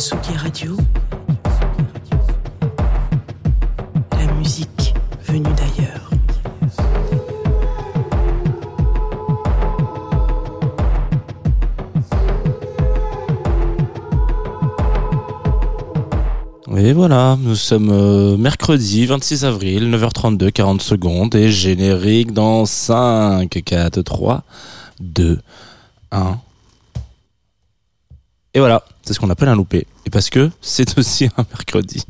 Tsugi Radio. La musique venue d'ailleurs. Et voilà, nous sommes euh, mercredi 26 avril, 9h32, 40 secondes, et générique dans 5, 4, 3, 2, 1. Et voilà, c'est ce qu'on appelle un loupé. Et parce que c'est aussi un mercredi.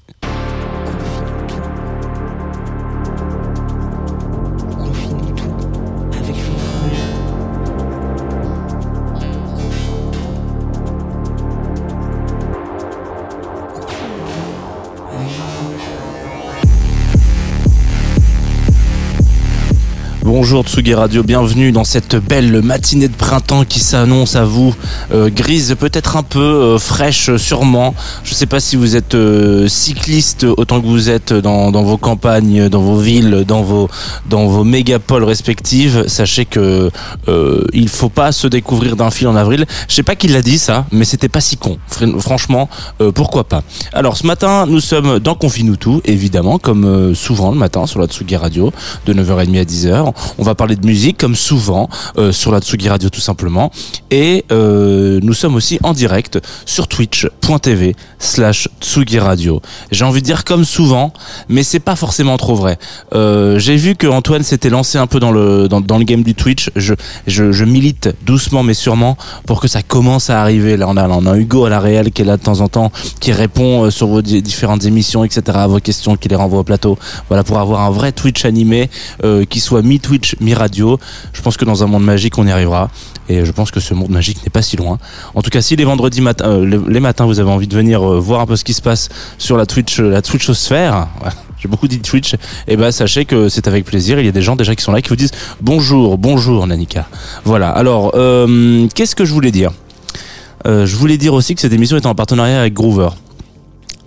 Bonjour Tsugi Radio, bienvenue dans cette belle matinée de printemps qui s'annonce à vous, euh, grise, peut-être un peu euh, fraîche sûrement. Je ne sais pas si vous êtes euh, cycliste autant que vous êtes dans, vos campagnes, dans vos villes, dans vos, dans vos mégapoles respectives. Sachez que euh, il faut pas se découvrir d'un fil en avril. Je sais pas qui l'a dit ça, mais c'était pas si con. Fr- Franchement, euh, pourquoi pas. Alors ce matin, nous sommes dans Confine-nous tout, évidemment, comme euh, souvent le matin sur la Tsugi Radio, de 9h30 à 10h. On va parler de musique, comme souvent, euh, sur la Tsugi Radio tout simplement. Et euh, nous sommes aussi en direct sur twitch.tv slash Tsugi Radio. J'ai envie de dire comme souvent, mais c'est pas forcément trop vrai. Euh, J'ai vu que Antoine s'était lancé un peu dans le, dans, dans le game du Twitch. Je, je, je milite doucement mais sûrement pour que ça commence à arriver. Là, on a, on a Hugo à la réelle qui est là de temps en temps, qui répond euh, sur vos di- différentes émissions, etc., à vos questions, qui les renvoie au plateau. Voilà, pour avoir un vrai Twitch animé, euh, qui soit mi-Twitch, mi-radio. Je pense que dans un monde magique, on y arrivera. Et je pense que ce monde magique n'est pas si loin. En tout cas, si les vendredis matins, euh, les, matins, vous avez envie de venir euh, voir un peu ce qui se passe sur la Twitch, euh, la Twitchosphère, j'ai beaucoup dit Twitch, et ben sachez que c'est avec plaisir. Il y a des gens déjà qui sont là qui vous disent bonjour, bonjour Nanika. Voilà. Alors, qu'est-ce que je voulais dire? Je voulais dire aussi que cette émission est en partenariat avec Groover.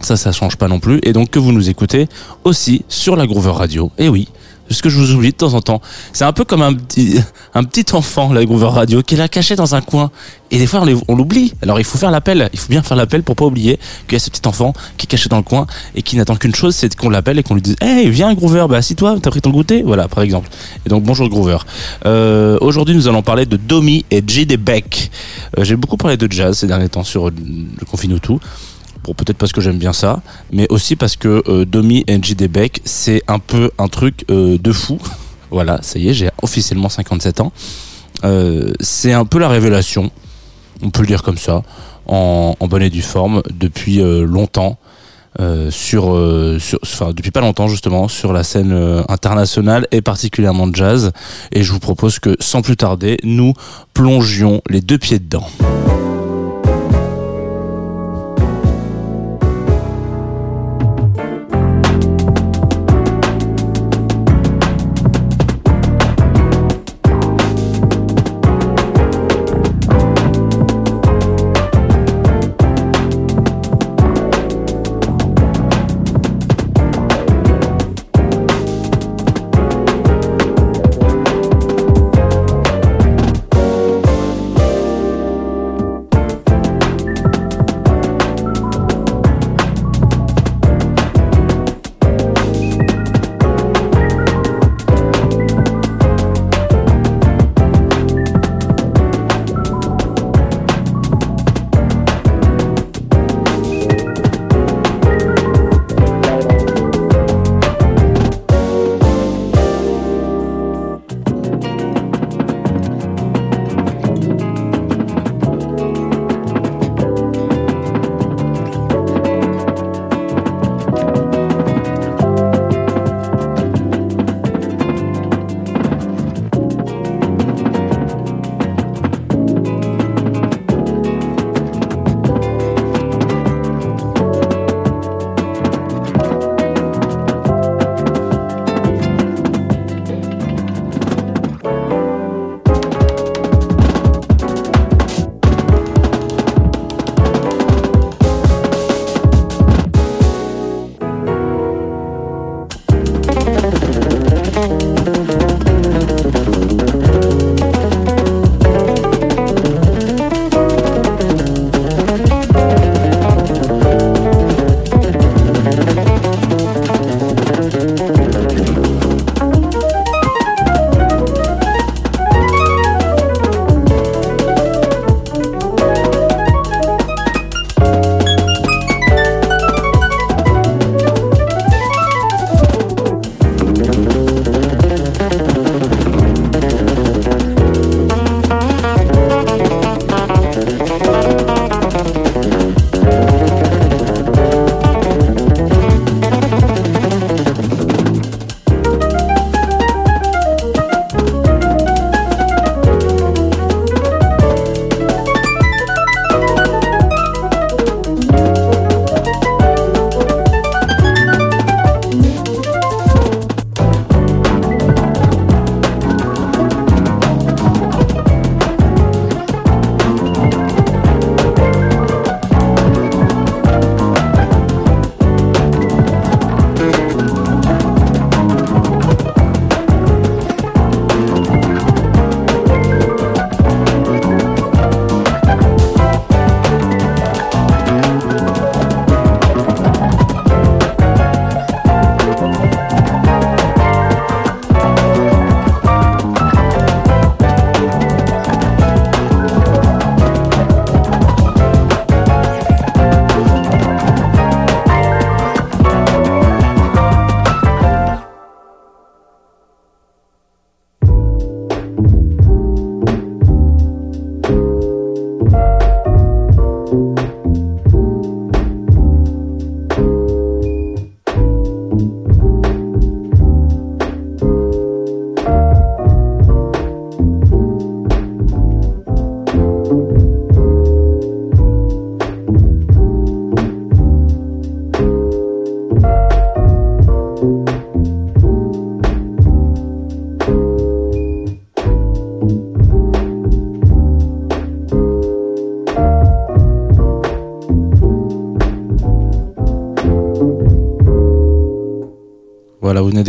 Ça, ça change pas non plus. Et donc que vous nous écoutez aussi sur la Groover Radio. Et oui, ce que je vous oublie de temps en temps. C'est un peu comme un petit, enfant, la Groover Radio, qui est caché dans un coin. Et des fois, on l'oublie. Alors il faut faire l'appel. Il faut bien faire l'appel pour pas oublier qu'il y a ce petit enfant qui est caché dans le coin et qui n'attend qu'une chose, c'est qu'on l'appelle et qu'on lui dise Hey, viens Groover, bah si toi, t'as pris ton goûter? Voilà, par exemple. Et donc bonjour Groover. Euh, Aujourd'hui, nous allons parler de Domi et J.D. Beck. Euh, J'ai beaucoup parlé de jazz ces derniers temps sur euh, le Confine tout. Bon, peut-être parce que j'aime bien ça, mais aussi parce que euh, Domi J.D. Beck, c'est un peu un truc euh, de fou. voilà, ça y est, j'ai officiellement 57 ans. Euh, c'est un peu la révélation, on peut le dire comme ça, en, en bonne et due forme, depuis longtemps. enfin depuis pas longtemps justement sur la scène internationale et particulièrement de jazz et je vous propose que sans plus tarder nous plongions les deux pieds dedans.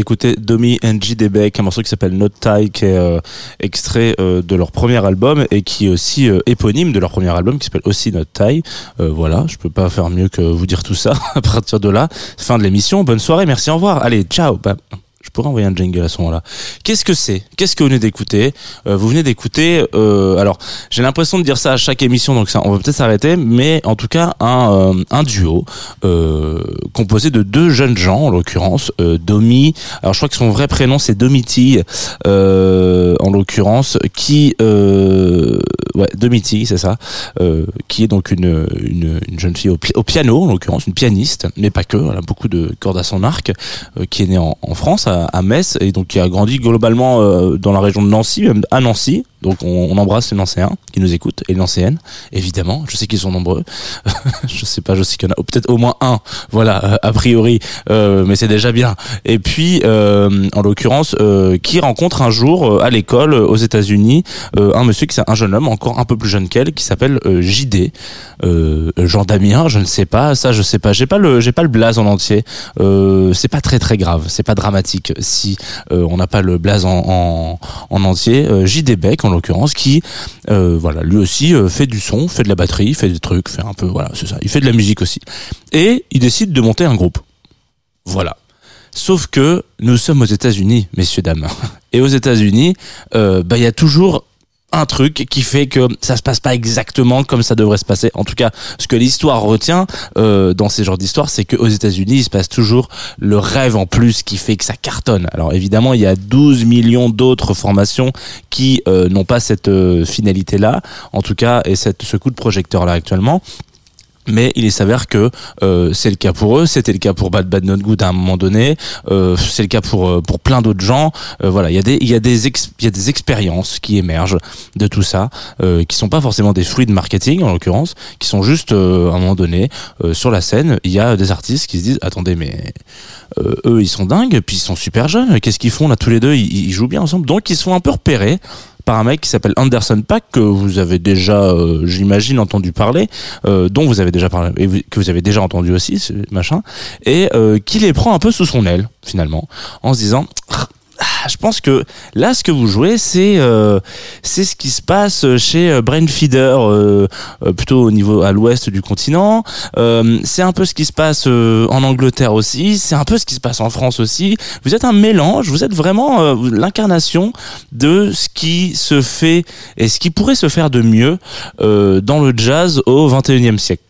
D'écouter Domi and Debeck, un morceau qui s'appelle Not Tie, qui est euh, extrait euh, de leur premier album et qui est aussi euh, éponyme de leur premier album qui s'appelle aussi Not Tie. Voilà, je peux pas faire mieux que vous dire tout ça. à partir de là, fin de l'émission. Bonne soirée, merci, au revoir. Allez, ciao. Pourrais envoyer un jingle à ce moment-là. Qu'est-ce que c'est? Qu'est-ce que vous venez d'écouter? Euh, Vous venez d'écouter. euh, alors, j'ai l'impression de dire ça à chaque émission, donc ça, on va peut-être s'arrêter. Mais en tout cas, un, euh, un duo euh, composé de deux jeunes gens, en l'occurrence euh, Domi. Alors, je crois que son vrai prénom c'est Domiti, en l'occurrence, qui ouais Domiti, c'est ça, qui est donc une une, une jeune fille au, pi- au piano, en l'occurrence, une pianiste, mais pas que. Elle a beaucoup de cordes à son arc, qui est née en, France, à Metz, et donc qui a grandi globalement euh, dans la région de Nancy, même à Nancy. Donc on, on embrasse les Nancéens qui nous écoutent et les Nancéennes, évidemment. Je sais qu'ils sont nombreux. je sais pas, je sais qu'il y en a peut-être au moins un. Voilà, euh, a priori, euh, mais c'est déjà bien. Et puis, euh, en l'occurrence, euh, qui rencontre un jour euh, à l'école aux États-Unis un monsieur qui un jeune homme encore un peu plus jeune qu'elle qui s'appelle JD, Jean Damien, je ne sais pas, ça je sais pas. J'ai pas le j'ai pas le blaze en entier. C'est pas très très grave, c'est pas dramatique si on n'a pas le blaze en, en, en entier. JD Beck en l'occurrence qui euh, voilà lui aussi euh, fait du son, fait de la batterie, fait des trucs, fait un peu voilà c'est ça. Il fait de la musique aussi et il décide de monter un groupe. Voilà. Sauf que nous sommes aux États-Unis, messieurs dames, et aux États-Unis, euh, bah il y a toujours un truc qui fait que ça se passe pas exactement comme ça devrait se passer. En tout cas, ce que l'histoire retient euh, dans ces genres d'histoires, c'est qu'aux États-Unis, il se passe toujours le rêve en plus qui fait que ça cartonne. Alors évidemment, il y a 12 millions d'autres formations qui euh, n'ont pas cette euh, finalité-là, en tout cas, et cette, ce coup de projecteur-là actuellement. Mais il s'avère que euh, c'est le cas pour eux, c'était le cas pour Bad Bad Not Good à un moment donné, euh, c'est le cas pour euh, pour plein d'autres gens. Euh, voilà, il y a des il y a des il y a des expériences qui émergent de tout ça, euh, qui sont pas forcément des fruits de marketing en l'occurrence, qui sont juste euh, à un moment donné sur la scène, il y a des artistes qui se disent attendez mais eux ils sont dingues, puis ils sont super jeunes, qu'est-ce qu'ils font là tous les deux, ils, ils jouent bien ensemble, donc ils sont un peu repérés par un mec qui s'appelle Anderson Pack que vous avez déjà, euh, j'imagine, entendu parler, euh, dont vous avez déjà parlé et que vous avez déjà entendu aussi, ce machin, et euh, qui les prend un peu sous son aile finalement, en se disant. Ah, je pense que là, ce que vous jouez, c'est euh, ce qui se passe chez euh, Brainfeeder, euh, euh, plutôt au niveau à l'ouest du continent. C'est un peu ce qui se passe en Angleterre aussi. C'est un peu ce qui se passe en France aussi. Vous êtes un mélange. Vous êtes vraiment l'incarnation de ce qui se fait et ce qui pourrait se faire de mieux dans le jazz au 21e siècle.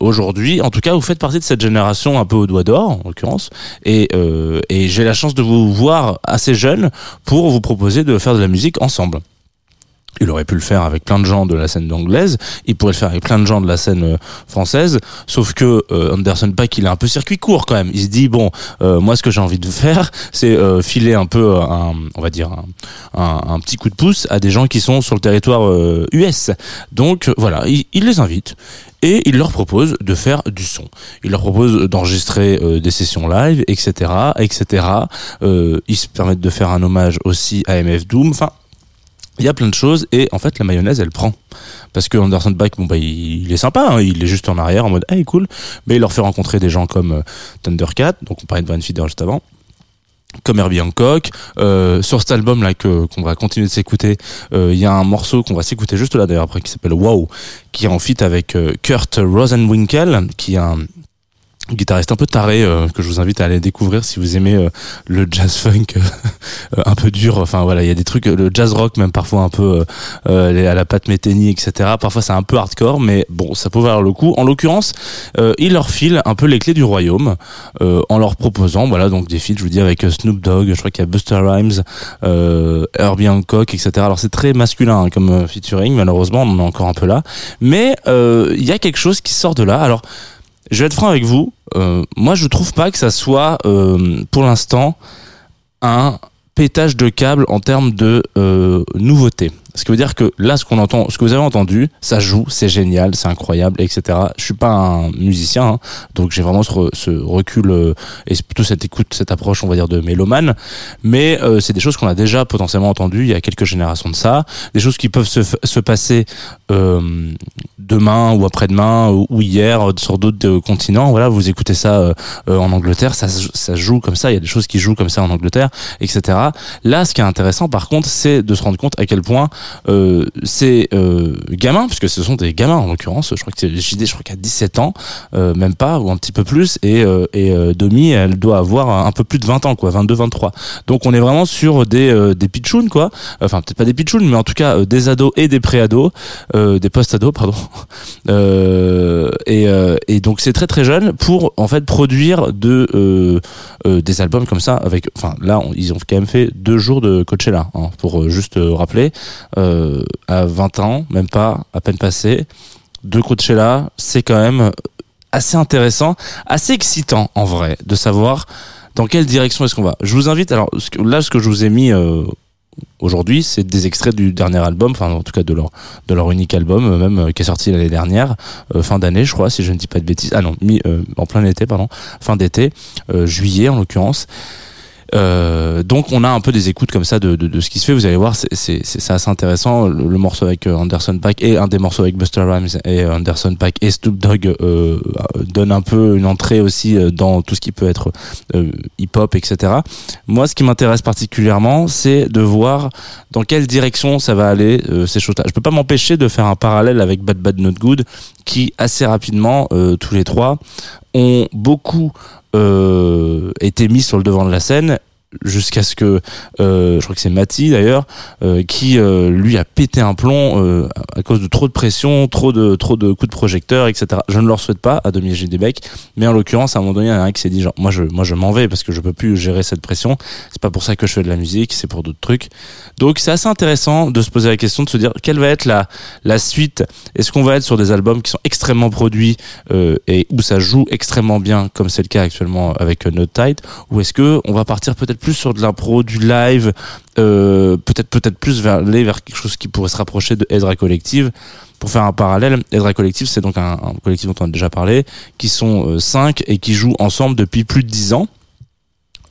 Aujourd'hui, en tout cas, vous faites partie de cette génération un peu au doigt d'or, en l'occurrence, et, et j'ai la chance de vous voir assez jeune pour vous proposer de faire de la musique ensemble. Il aurait pu le faire avec plein de gens de la scène anglaise, il pourrait le faire avec plein de gens de la scène euh, française, sauf que euh, Anderson Paak, il a un peu circuit court quand même. Il se dit bon, euh, moi ce que j'ai envie de faire, c'est euh, filer un peu un, on va dire un, petit coup de pouce à des gens qui sont sur le territoire US. Donc voilà, il, il les invite et il leur propose de faire du son. Il leur propose d'enregistrer euh, des sessions live, etc., etc. Euh, ils se permettent de faire un hommage aussi à MF Doom. Enfin, il y a plein de choses et en fait la mayonnaise elle prend. Parce que Anderson Paak bon bah il, est sympa hein, il est juste en arrière en mode hey cool. Mais il leur fait rencontrer des gens comme euh, Thundercat donc on parlait de Brian Feeder juste avant comme Herbie Hancock. Euh, sur cet album là que qu'on va continuer de s'écouter euh, il y a un morceau qu'on va s'écouter juste là d'ailleurs après qui s'appelle Wow qui est en feat avec Kurt Rosenwinkel qui est un guitariste un peu taré euh, que je vous invite à aller découvrir si vous aimez euh, le jazz funk euh, un peu dur. Enfin voilà il y a des trucs le jazz rock même parfois un peu euh, euh, à la patte Metheny etc parfois c'est un peu hardcore mais bon ça peut valoir le coup. En l'occurrence euh, il leur file un peu les clés du royaume en leur proposant voilà donc des feats je vous dis avec Snoop Dogg je crois qu'il y a Buster Rhymes Herbie Hancock etc alors c'est très masculin hein, comme featuring. Malheureusement on en est encore un peu là. Mais il y a quelque chose qui sort de là. Alors je vais être franc avec vous. Euh, moi, je trouve pas que ça soit, euh, pour l'instant, un pétage de câble en termes de euh, nouveauté. Ce qui veut dire que là, ce qu'on entend, ce que vous avez entendu, ça joue, c'est génial, c'est incroyable, etc. Je suis pas un musicien, hein, donc j'ai vraiment ce, re- ce recul euh, et plutôt cette écoute, cette approche, on va dire, de mélomane. Mais euh, c'est des choses qu'on a déjà potentiellement entendues il y a quelques générations de ça, des choses qui peuvent se, se passer euh, demain ou après-demain ou, hier sur d'autres euh, continents. Voilà, vous écoutez ça euh, euh, en Angleterre, ça, ça joue comme ça. Il y a des choses qui jouent comme ça en Angleterre, etc. Là, ce qui est intéressant, par contre, c'est de se rendre compte à quel point euh, ces euh, gamins, puisque ce sont des gamins en l'occurrence, je crois que c'est JD, je crois a 17 ans, euh, même pas, ou un petit peu plus, et, euh, et euh, Domi, elle doit avoir un peu plus de 20 ans, quoi, 22, 23. Donc on est vraiment sur des, des pitchouns, quoi. Enfin, peut-être pas des pitchouns, mais en tout cas des ados et des pré-ados, des post-ados, pardon. Et, et donc c'est très très jeune pour en fait produire de des albums comme ça avec enfin là ils ont quand même fait deux jours de Coachella hein, pour juste rappeler euh, à 20 ans même pas à peine passé. Deux Coachella c'est quand même assez intéressant assez excitant en vrai de savoir dans quelle direction est-ce qu'on va. Je vous invite alors là ce que je vous ai mis euh, aujourd'hui c'est des extraits du dernier album enfin en tout cas de leur de unique album euh, même qui est sorti l'année dernière fin d'année je crois si je ne dis pas de bêtises. Ah non mi, en plein été pardon fin d'été juillet en l'occurrence euh, donc on a un peu des écoutes comme ça de, de, ce qui se fait. Vous allez voir, c'est assez intéressant. Le, morceau avec euh, Anderson Paak et un des morceaux avec Buster Rhymes et Anderson Paak et Snoop Dogg euh, donne un peu une entrée aussi euh, dans tout ce qui peut être hip-hop, etc. Moi, ce qui m'intéresse particulièrement, c'est de voir dans quelle direction ça va aller ces choses-là. Je peux pas m'empêcher de faire un parallèle avec Bad Bad Not Good, qui assez rapidement, tous les trois, ont beaucoup euh, été mis sur le devant de la scène jusqu'à ce que euh, je crois que c'est Mati d'ailleurs euh, qui euh, lui a pété un plomb euh, à cause de trop de pression, trop de trop de coups de projecteur, etc. Je ne leur souhaite pas à Dominique Gédébec, mais en l'occurrence à un moment donné il y en a un qui s'est dit genre moi je moi je m'en vais parce que je peux plus gérer cette pression. C'est pas pour ça que je fais de la musique, c'est pour d'autres trucs. Donc c'est assez intéressant de se poser la question de se dire quelle va être la la suite? Est-ce qu'on va être sur des albums qui sont extrêmement produits euh, et où ça joue extrêmement bien comme c'est le cas actuellement avec euh, Not Tight? Ou est-ce que on va partir peut-être plus sur de l'impro, du live, euh, peut-être peut-être plus vers aller vers quelque chose qui pourrait se rapprocher de Ezra Collective. Pour faire un parallèle, Ezra Collective, c'est donc un, collectif dont on a déjà parlé, qui sont euh, cinq et qui jouent ensemble depuis plus de dix ans.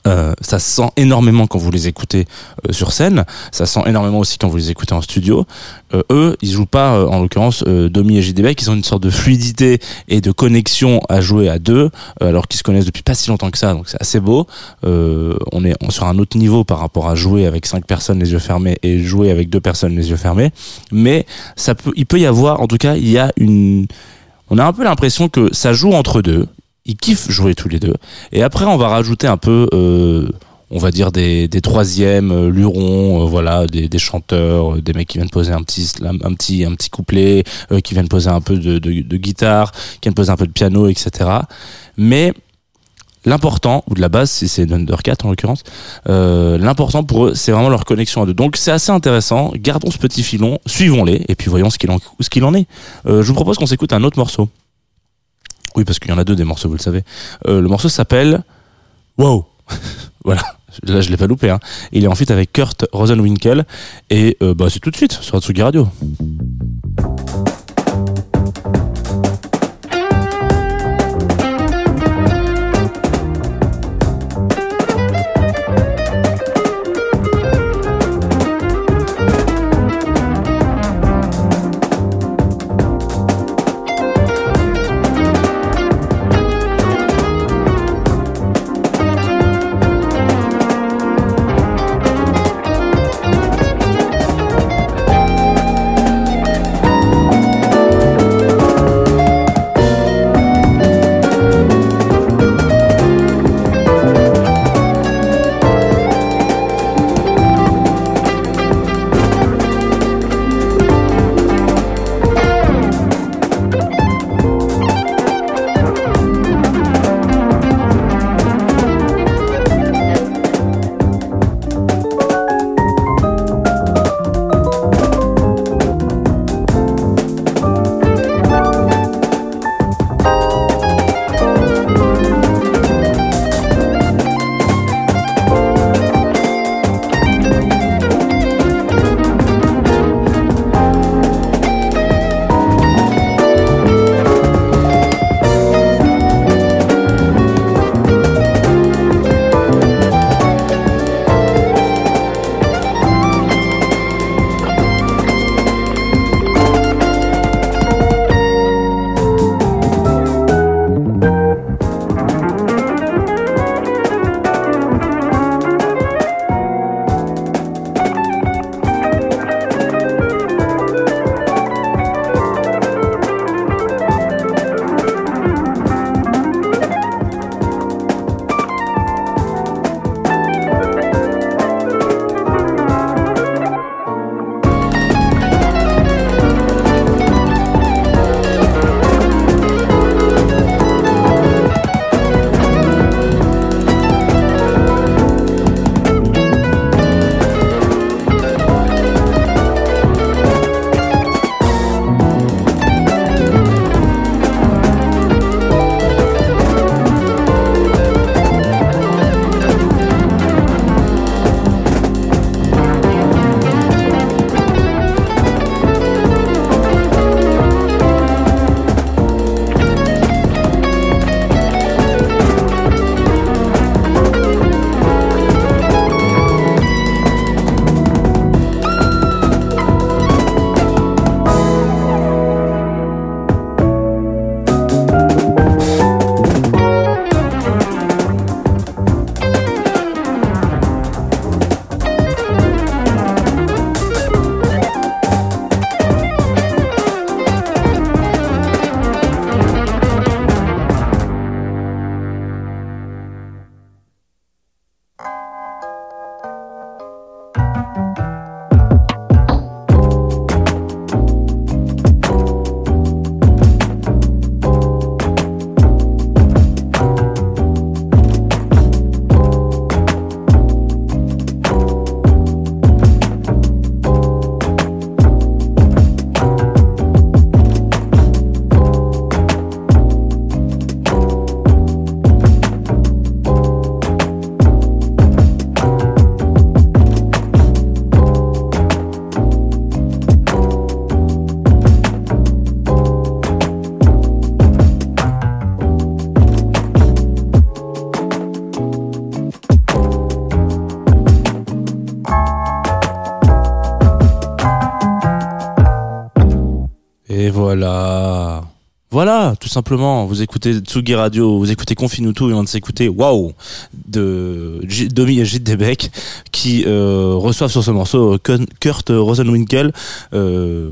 Euh, ça se sent énormément quand vous les écoutez euh, sur scène, ça se sent énormément aussi quand vous les écoutez en studio. Euh, eux, ils jouent pas, euh, en l'occurrence, euh, Domi et JDB, ils ont une sorte de fluidité et de connexion à jouer à deux, alors qu'ils se connaissent depuis pas si longtemps que ça, donc c'est assez beau. On est sur un autre niveau par rapport à jouer avec cinq personnes les yeux fermés et jouer avec deux personnes les yeux fermés, mais ça peut, il peut y avoir, en tout cas, il y a une, on a un peu l'impression que ça joue entre deux. Ils kiffent jouer tous les deux. Et après, on va rajouter un peu, euh, on va dire des, des troisièmes, euh, lurons, euh, voilà, des, des chanteurs, euh, des mecs qui viennent poser un petit un petit, un petit couplet, euh, qui viennent poser un peu de, de, de guitare, qui viennent poser un peu de piano, etc. Mais l'important, ou de la base, si c'est Undercat en l'occurrence, euh, l'important pour eux, c'est vraiment leur connexion à deux. Donc c'est assez intéressant. Gardons ce petit filon, suivons-les, et puis voyons ce qu'il en, ce qu'il en est. Je vous propose qu'on s'écoute un autre morceau. Oui, parce qu'il y en a deux des morceaux, vous le savez. Euh, le morceau s'appelle Wow. voilà. Là, je l'ai pas loupé. Hein. Il est en feat avec Kurt Rosenwinkel. Et euh, bah, c'est tout de suite sur Atsugi Radio. Simplement. Vous écoutez Tsugi Radio, vous écoutez Confinuto et on s'écouter Waouh de Domi et Gilles qui euh, reçoivent sur ce morceau Kurt Rosenwinkel. Euh,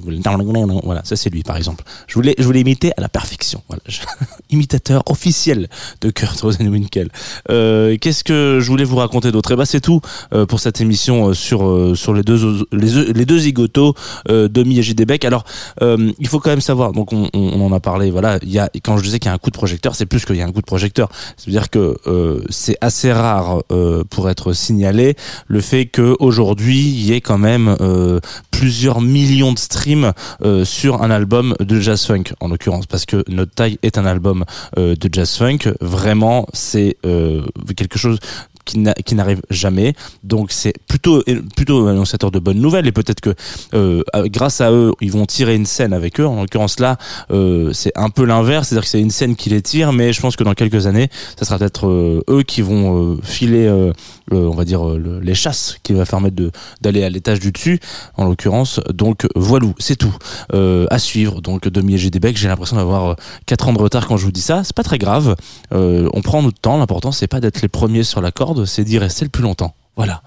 voilà, ça c'est lui par exemple. Je voulais, je voulais imiter à la perfection. Voilà, imitateur officiel de Kurt Rosenwinkel. Euh, Qu'est-ce que je voulais vous raconter d'autre? Eh ben c'est tout euh, pour cette émission euh, sur sur les deux les, deux zigotos Domi et Gilles. Alors il faut quand même savoir, donc on, on- on en a parlé, voilà, il y a, quand je disais qu'il y a un coup de projecteur, c'est plus qu'il y a un coup de projecteur. C'est-à-dire que euh, c'est assez rare euh, pour être signalé le fait qu'aujourd'hui, il y ait quand même euh, plusieurs millions de streams euh, sur un album de jazz funk, en l'occurrence, parce que Notre Taille est un album euh, de jazz funk. Vraiment, c'est euh, quelque chose qui n'a- qui n'arrive jamais. Donc c'est plutôt plutôt annonciateur de bonnes nouvelles et peut-être que euh, grâce à eux, ils vont tirer une scène avec eux. En l'occurrence là, euh, c'est un peu l'inverse, c'est-à-dire que c'est une scène qui les tire, mais je pense que dans quelques années, ça sera peut-être euh, eux qui vont euh, filer, euh, le- on va dire euh, le- les chasses qui va permettre de d'aller à l'étage du dessus, en l'occurrence. Donc voilà, c'est tout Euh, à suivre. Donc demi et j'ai l'impression d'avoir 4 ans de retard quand je vous dis ça. C'est pas très grave. Euh, on prend notre temps. L'important c'est pas d'être les premiers sur la corde, c'est d'y rester le plus longtemps. Voilà.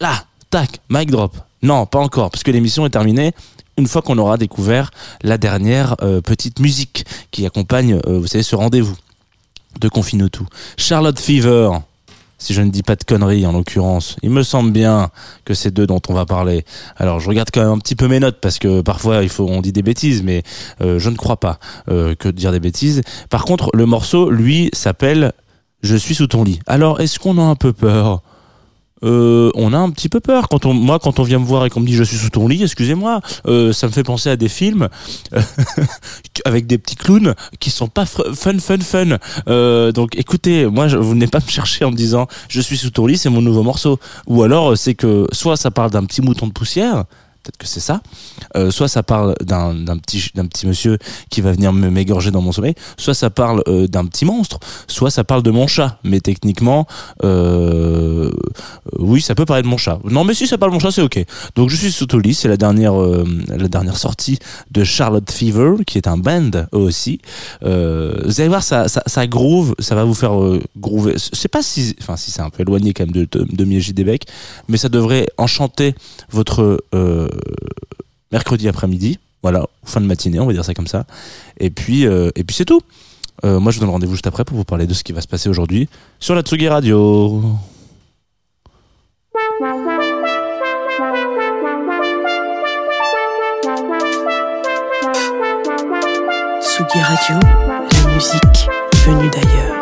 Là, tac, mic drop. Non, pas encore, parce que l'émission est terminée une fois qu'on aura découvert la dernière euh, petite musique qui accompagne, euh, vous savez, ce rendez-vous de Confinotou. Charlotte Fever, si je ne dis pas de conneries en l'occurrence. Il me semble bien que c'est d'eux dont on va parler. Alors je regarde quand même un petit peu mes notes parce que parfois il faut on dit des bêtises, mais euh, je ne crois pas que de dire des bêtises. Par contre, le morceau, lui, s'appelle Je suis sous ton lit. Alors est-ce qu'on a un peu peur? Euh, on a un petit peu peur quand on, moi, quand on vient me voir et qu'on me dit je suis sous ton lit, excusez-moi, euh, ça me fait penser à des films avec des petits clowns qui sont pas fun, fun, fun. Euh, donc, écoutez, moi, je, vous n'êtes pas me chercher en me disant je suis sous ton lit, c'est mon nouveau morceau. Ou alors, c'est que soit ça parle d'un petit mouton de poussière. Peut-être que c'est ça. Euh, soit ça parle d'un petit petit monsieur qui va venir m'égorger dans mon sommeil. Soit ça parle euh, d'un petit monstre. Soit ça parle de mon chat. Mais techniquement, euh, oui, ça peut parler de mon chat. Non, mais si ça parle de mon chat, c'est ok. Donc je suis sous. C'est la dernière la dernière sortie de Charlotte Fever, qui est un band eux aussi. Vous allez voir, ça, ça, groove, ça va vous faire groover. Sais pas si, enfin si c'est un peu éloigné quand même de, de, de mais ça devrait enchanter votre mercredi après-midi, voilà, fin de matinée, on va dire ça comme ça. Et puis, euh, et puis c'est tout. Euh, moi, je vous donne rendez-vous juste après pour vous parler de ce qui va se passer aujourd'hui sur la Tsugi Radio. Tsugi Radio, la musique venue d'ailleurs.